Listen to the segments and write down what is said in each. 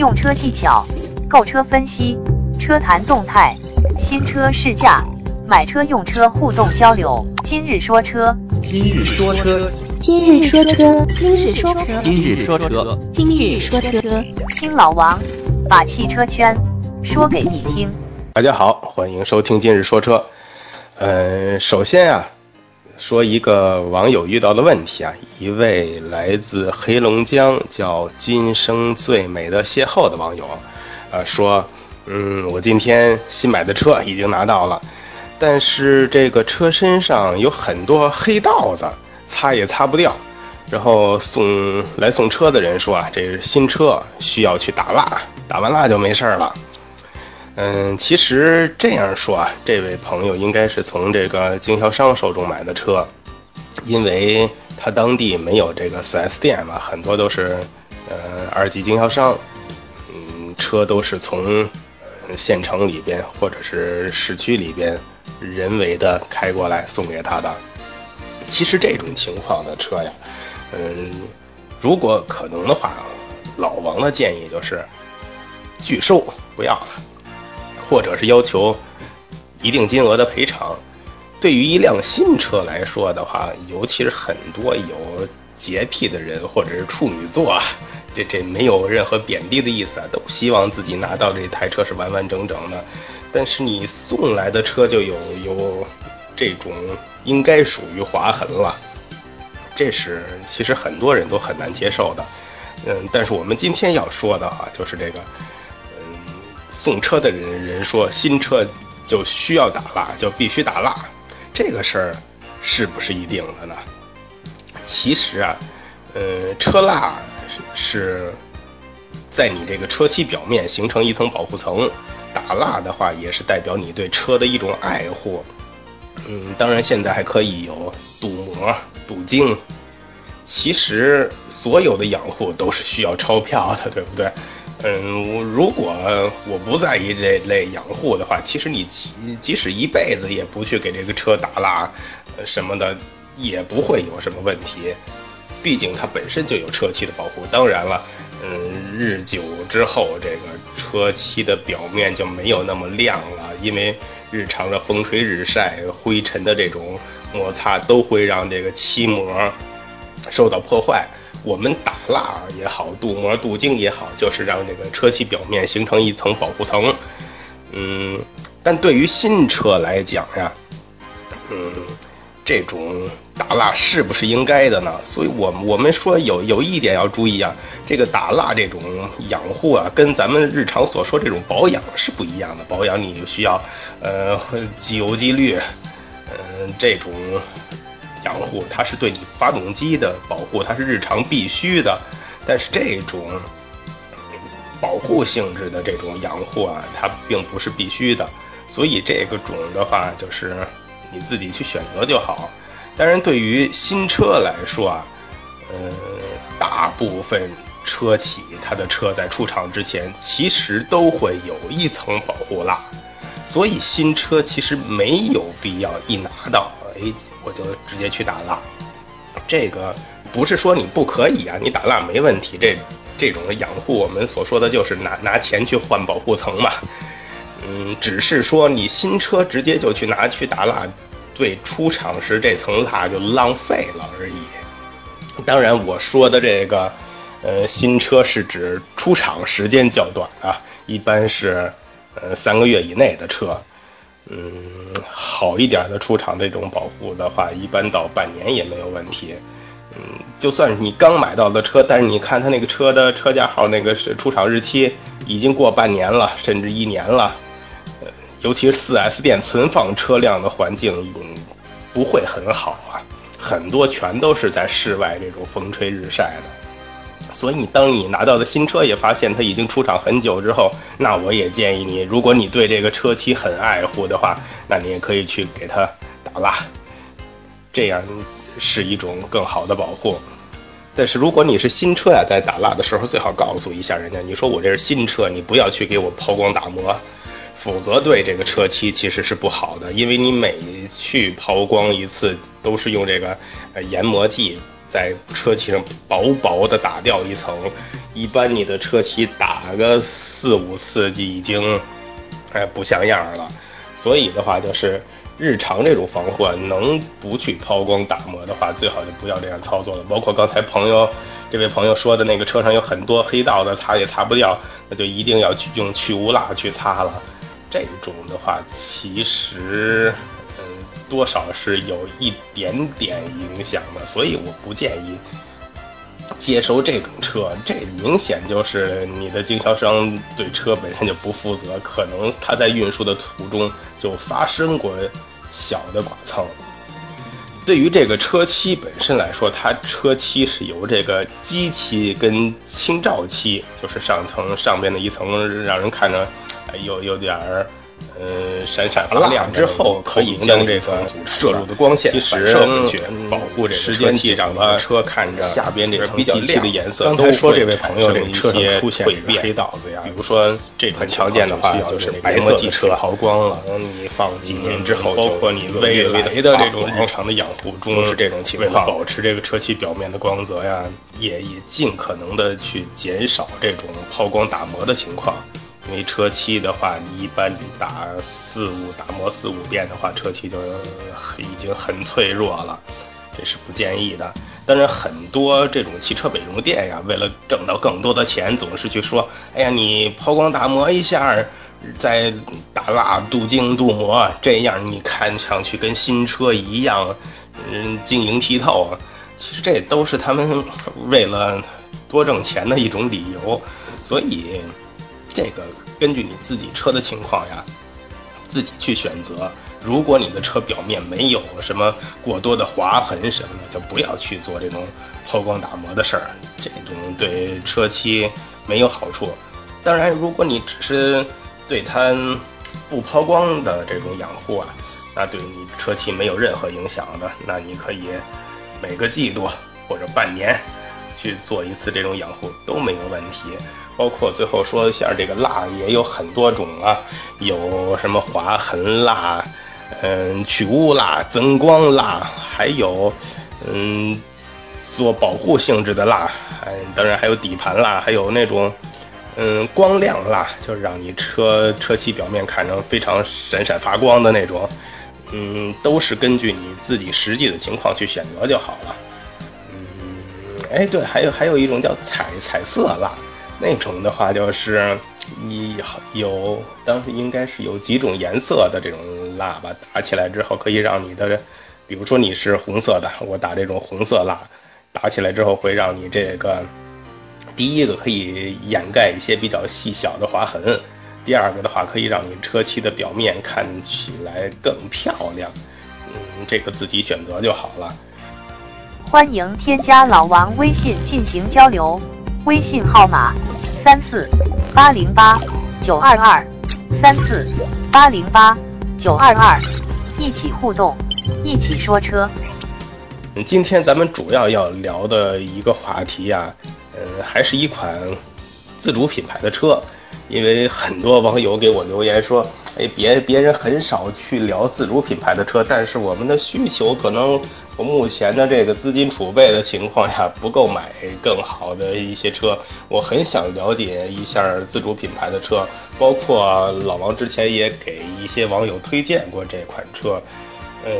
用车技巧、购车分析、车谈动态、新车试驾、买车用车互动交流。今日说车，今日说车，今日说车，今日说车，今日说车，今日说车，听老王把汽车圈说给你听。大家好，欢迎收听今日说车。呃，首先啊，说一个网友遇到的问题啊，一位来自黑龙江叫“今生最美的邂逅”的网友，呃，说，嗯，我今天新买的车已经拿到了，但是这个车身上有很多黑道子，擦也擦不掉。然后送来送车的人说啊，这是新车，需要去打蜡，打完蜡就没事了。嗯，其实这样说啊，这位朋友应该是从这个经销商手中买的车，因为他当地没有这个 4S 店嘛，很多都是呃二级经销商，嗯，车都是从县城里边或者是市区里边人为的开过来送给他的。其实这种情况的车呀，嗯，如果可能的话，老王的建议就是拒收，不要了。或者是要求一定金额的赔偿。对于一辆新车来说的话，尤其是很多有洁癖的人或者是处女座啊，这这没有任何贬低的意思啊，都希望自己拿到这台车是完完整整的。但是你送来的车就有有这种应该属于划痕了，这是其实很多人都很难接受的。嗯，但是我们今天要说的哈，就是这个。送车的人人说新车就需要打蜡，就必须打蜡，这个事儿是不是一定的呢？其实啊，呃，车蜡是在你这个车漆表面形成一层保护层，打蜡的话也是代表你对车的一种爱护。嗯，当然现在还可以有镀膜、镀晶。其实所有的养护都是需要钞票的，对不对？嗯，我如果我不在意这类养护的话，其实你即即使一辈子也不去给这个车打蜡，什么的，也不会有什么问题。毕竟它本身就有车漆的保护。当然了，嗯，日久之后，这个车漆的表面就没有那么亮了，因为日常的风吹日晒、灰尘的这种摩擦，都会让这个漆膜受到破坏。我们打蜡也好，镀膜、镀晶也好，就是让这个车漆表面形成一层保护层。嗯，但对于新车来讲呀，嗯，这种打蜡是不是应该的呢？所以，我我们说有有一点要注意啊，这个打蜡这种养护啊，跟咱们日常所说这种保养是不一样的。保养你就需要呃机油机滤，嗯，这种。养护它是对你发动机的保护，它是日常必须的。但是这种保护性质的这种养护啊，它并不是必须的。所以这个种的话，就是你自己去选择就好。当然，对于新车来说啊，呃，大部分车企它的车在出厂之前，其实都会有一层保护蜡。所以新车其实没有必要一拿到，哎。我就直接去打蜡，这个不是说你不可以啊，你打蜡没问题。这这种养护，我们所说的就是拿拿钱去换保护层嘛。嗯，只是说你新车直接就去拿去打蜡，对出厂时这层蜡就浪费了而已。当然，我说的这个呃新车是指出厂时间较短啊，一般是呃三个月以内的车。嗯，好一点的出厂这种保护的话，一般到半年也没有问题。嗯，就算是你刚买到的车，但是你看它那个车的车架号那个是出厂日期已经过半年了，甚至一年了。呃，尤其是 4S 店存放车辆的环境，不会很好啊，很多全都是在室外这种风吹日晒的。所以当你拿到的新车也发现它已经出厂很久之后，那我也建议你，如果你对这个车漆很爱护的话，那你也可以去给它打蜡，这样是一种更好的保护。但是如果你是新车呀，在打蜡的时候最好告诉一下人家，你说我这是新车，你不要去给我抛光打磨，否则对这个车漆其实是不好的，因为你每去抛光一次都是用这个呃研磨剂。在车漆上薄薄的打掉一层，一般你的车漆打个四五次就已经哎不像样了。所以的话，就是日常这种防护啊，能不去抛光打磨的话，最好就不要这样操作了。包括刚才朋友这位朋友说的那个车上有很多黑道的，擦也擦不掉，那就一定要去用去污蜡去擦了。这种的话，其实多少是有一点点影响的，所以我不建议接收这种车。这明显就是你的经销商对车本身就不负责，可能他在运输的途中就发生过小的剐蹭。对于这个车漆本身来说，它车漆是由这个基漆跟清照漆，就是上层上边的一层，让人看着。有有点儿，呃，闪闪发亮之后，可以将这个射入的光线反射回去，保护这个车漆，让车看着下边这个比较亮的颜色。刚才说这位朋友这车上出现黑道子呀，比如说这很常见的话就是白色的车抛光了，你放几年之后，包括你未来的这种日常的养护中是这种情况，保持这个车漆表面的光泽呀，也也尽可能的去减少这种抛光打磨的情况。因为车漆的话，你一般打四五打磨四五遍的话，车漆就已经很脆弱了，这是不建议的。但是，很多这种汽车美容店呀，为了挣到更多的钱，总是去说：“哎呀，你抛光打磨一下，再打蜡镀晶镀膜，这样你看上去跟新车一样，嗯，晶莹剔透。”其实这都是他们为了多挣钱的一种理由，所以。这个根据你自己车的情况呀，自己去选择。如果你的车表面没有什么过多的划痕什么的，就不要去做这种抛光打磨的事儿，这种对车漆没有好处。当然，如果你只是对它不抛光的这种养护啊，那对你车漆没有任何影响的，那你可以每个季度或者半年去做一次这种养护都没有问题。包括最后说一下，这个蜡也有很多种啊，有什么划痕蜡，嗯，去污蜡、增光蜡，还有嗯，做保护性质的蜡，嗯，当然还有底盘蜡，还有那种嗯光亮蜡，就是让你车车漆表面看着非常闪闪发光的那种，嗯，都是根据你自己实际的情况去选择就好了。哎，对，还有还有一种叫彩彩色蜡。那种的话就是你有当时应该是有几种颜色的这种蜡吧，打起来之后可以让你的，比如说你是红色的，我打这种红色蜡，打起来之后会让你这个第一个可以掩盖一些比较细小的划痕，第二个的话可以让你车漆的表面看起来更漂亮，嗯，这个自己选择就好了。欢迎添加老王微信进行交流。微信号码三四八零八九二二三四八零八九二二，一起互动，一起说车。今天咱们主要要聊的一个话题呀，呃，还是一款自主品牌的车。因为很多网友给我留言说，哎，别别人很少去聊自主品牌的车，但是我们的需求可能。我目前的这个资金储备的情况下，不够买更好的一些车。我很想了解一下自主品牌的车，包括老王之前也给一些网友推荐过这款车。嗯，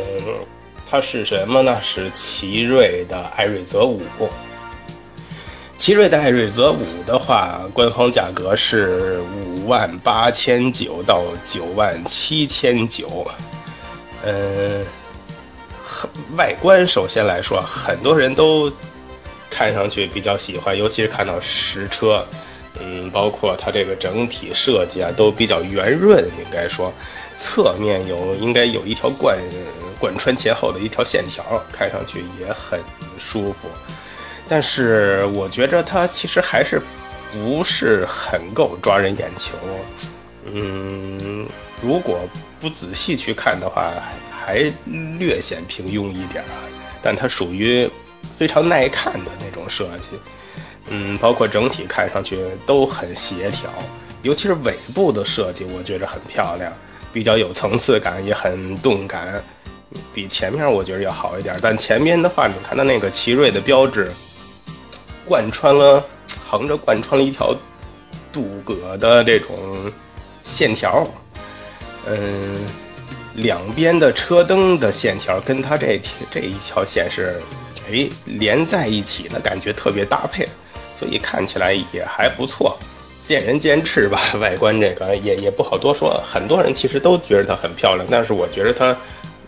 它是什么呢？是奇瑞的艾瑞泽五。奇瑞的艾瑞泽五的话，官方价格是五万八千九到九万七千九。嗯。外观首先来说，很多人都看上去比较喜欢，尤其是看到实车，嗯，包括它这个整体设计啊，都比较圆润，应该说，侧面有应该有一条贯贯穿前后的一条线条，看上去也很舒服。但是我觉着它其实还是不是很够抓人眼球，嗯，如果不仔细去看的话。还略显平庸一点啊，但它属于非常耐看的那种设计，嗯，包括整体看上去都很协调，尤其是尾部的设计，我觉着很漂亮，比较有层次感，也很动感。比前面我觉得要好一点。但前面的话，你看它那个奇瑞的标志，贯穿了横着贯穿了一条镀铬的这种线条，嗯，两边的车灯的线条跟它这这一条线是哎连在一起的感觉特别搭配，所以看起来也还不错。见仁见智吧，外观这个也也不好多说。很多人其实都觉得它很漂亮，但是我觉得它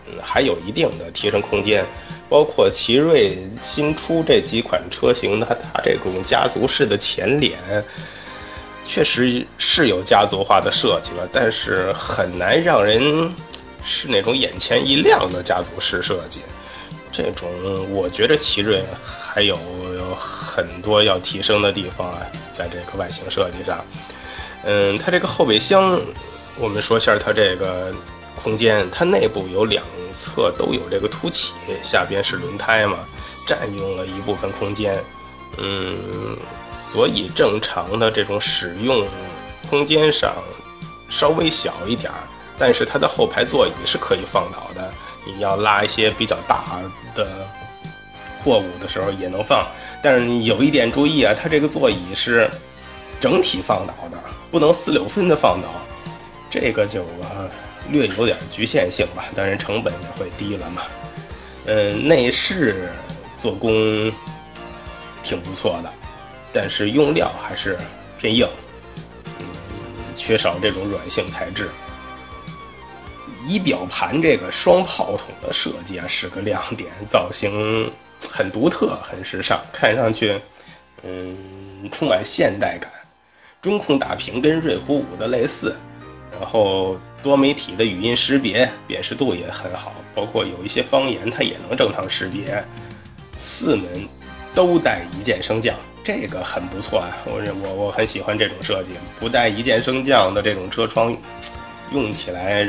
嗯还有一定的提升空间。包括奇瑞新出这几款车型呢，它这种家族式的前脸，确实是有家族化的设计了，但是很难让人是那种眼前一亮的家族式设计。这种我觉得奇瑞还有有很多要提升的地方啊，在这个外形设计上。嗯，它这个后备箱，我们说下它这个空间，它内部有两侧都有这个凸起，下边是轮胎嘛，占用了一部分空间。嗯，所以正常的这种使用空间上稍微小一点儿，但是它的后排座椅是可以放倒的。你要拉一些比较大的货物的时候也能放，但是有一点注意啊，它这个座椅是整体放倒的，不能四六分的放倒，这个就啊略有点局限性吧，当然成本也会低了嘛。嗯，内饰做工挺不错的，但是用料还是偏硬，嗯，缺少这种软性材质。仪表盘这个双炮筒的设计啊是个亮点，造型很独特，很时尚，看上去嗯充满现代感。中控大屏跟瑞虎五的类似，然后多媒体的语音识别，辨识度也很好，包括有一些方言它也能正常识别。四门都带一键升降，这个很不错啊，我我我很喜欢这种设计，不带一键升降的这种车窗用起来。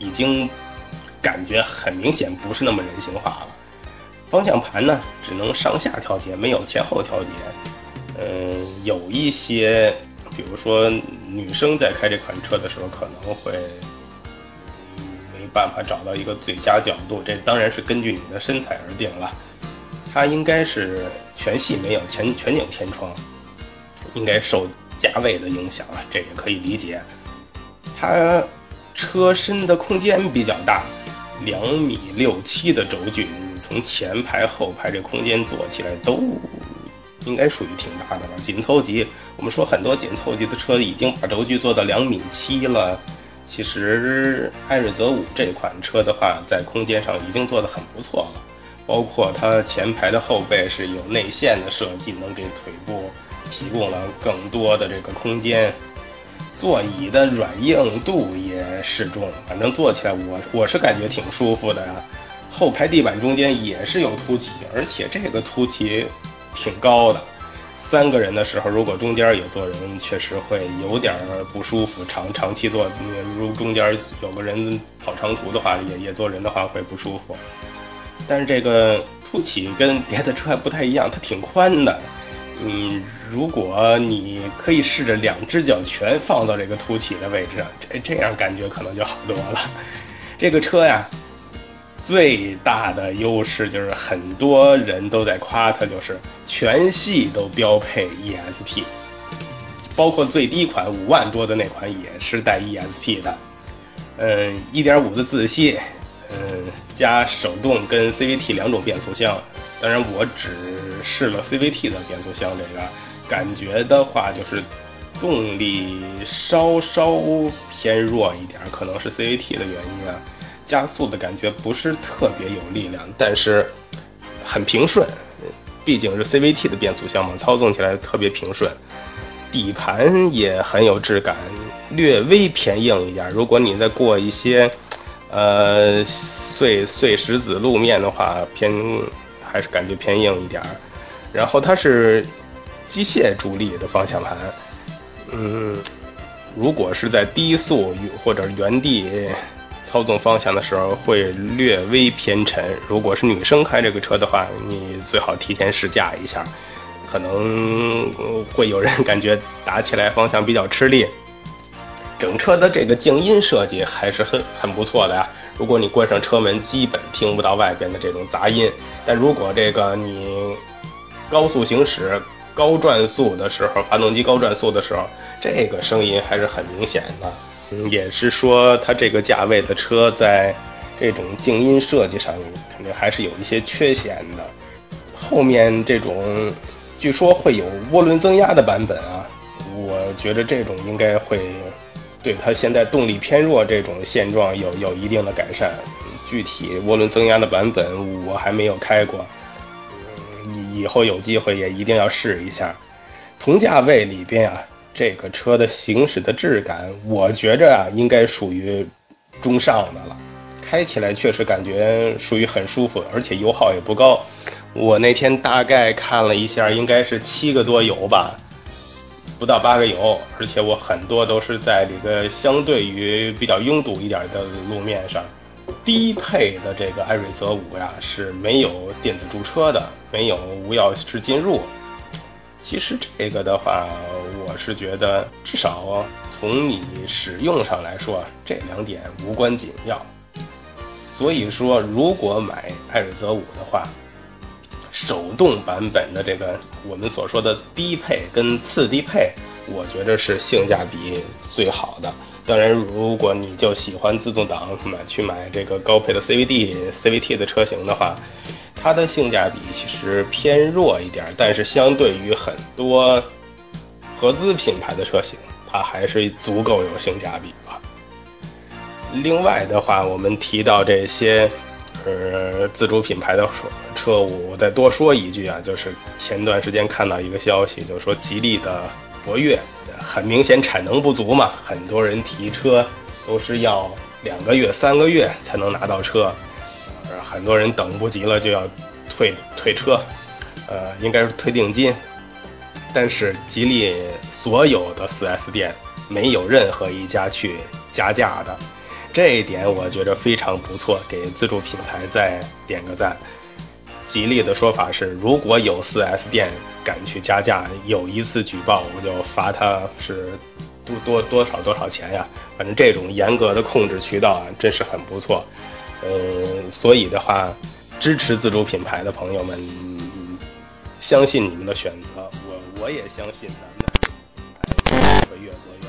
已经感觉很明显不是那么人性化了。方向盘呢，只能上下调节，没有前后调节。嗯，有一些，比如说女生在开这款车的时候，可能会没办法找到一个最佳角度。这当然是根据你的身材而定了。它应该是全系没有全全景天窗，应该受价位的影响啊，这也可以理解。它。车身的空间比较大，两米六七的轴距，你从前排后排这空间坐起来都应该属于挺大的了。紧凑级，我们说很多紧凑级的车已经把轴距做到两米七了。其实艾瑞泽五这款车的话，在空间上已经做得很不错了，包括它前排的后背是有内线的设计，能给腿部提供了更多的这个空间。座椅的软硬度也适中，反正坐起来我我是感觉挺舒服的呀。后排地板中间也是有凸起，而且这个凸起挺高的。三个人的时候，如果中间也坐人，确实会有点不舒服。长长期坐，如中间有个人跑长途的话，也也坐人的话会不舒服。但是这个凸起跟别的车还不太一样，它挺宽的。嗯，如果你可以试着两只脚全放到这个凸起的位置，这这样感觉可能就好多了。这个车呀，最大的优势就是很多人都在夸它，就是全系都标配 ESP，包括最低款五万多的那款也是带 ESP 的。嗯，一点五的自吸，嗯，加手动跟 CVT 两种变速箱。当然，我只试了 CVT 的变速箱，这个感觉的话，就是动力稍稍偏弱一点，可能是 CVT 的原因啊。加速的感觉不是特别有力量，但是很平顺，毕竟是 CVT 的变速箱嘛，操纵起来特别平顺。底盘也很有质感，略微偏硬一点。如果你再过一些呃碎碎石子路面的话，偏。还是感觉偏硬一点儿，然后它是机械助力的方向盘，嗯，如果是在低速或者原地操纵方向的时候，会略微偏沉。如果是女生开这个车的话，你最好提前试驾一下，可能会有人感觉打起来方向比较吃力。整车的这个静音设计还是很很不错的呀。如果你关上车门，基本听不到外边的这种杂音。但如果这个你高速行驶、高转速的时候，发动机高转速的时候，这个声音还是很明显的。也是说它这个价位的车在这种静音设计上肯定还是有一些缺陷的。后面这种据说会有涡轮增压的版本啊，我觉得这种应该会。对它现在动力偏弱这种现状有有一定的改善，具体涡轮增压的版本我还没有开过，嗯，以后有机会也一定要试一下。同价位里边啊，这个车的行驶的质感，我觉着啊应该属于中上的了，开起来确实感觉属于很舒服，而且油耗也不高。我那天大概看了一下，应该是七个多油吧。不到八个油，而且我很多都是在这个相对于比较拥堵一点的路面上。低配的这个艾瑞泽五呀是没有电子驻车的，没有无钥匙进入。其实这个的话，我是觉得至少从你使用上来说，这两点无关紧要。所以说，如果买艾瑞泽五的话，手动版本的这个我们所说的低配跟次低配，我觉得是性价比最好的。当然，如果你就喜欢自动挡，买去买这个高配的 CVT、CVT 的车型的话，它的性价比其实偏弱一点，但是相对于很多合资品牌的车型，它还是足够有性价比的。另外的话，我们提到这些。呃，自主品牌的车，我再多说一句啊，就是前段时间看到一个消息，就是说吉利的博越，很明显产能不足嘛，很多人提车都是要两个月、三个月才能拿到车，很多人等不及了就要退退车，呃，应该是退定金，但是吉利所有的 4S 店没有任何一家去加价的。这一点我觉得非常不错，给自主品牌再点个赞。吉利的说法是，如果有 4S 店敢去加价，有一次举报我就罚他是多多多少多少钱呀。反正这种严格的控制渠道啊，真是很不错。呃，所以的话，支持自主品牌的朋友们，相信你们的选择，我我也相信咱们会越做越。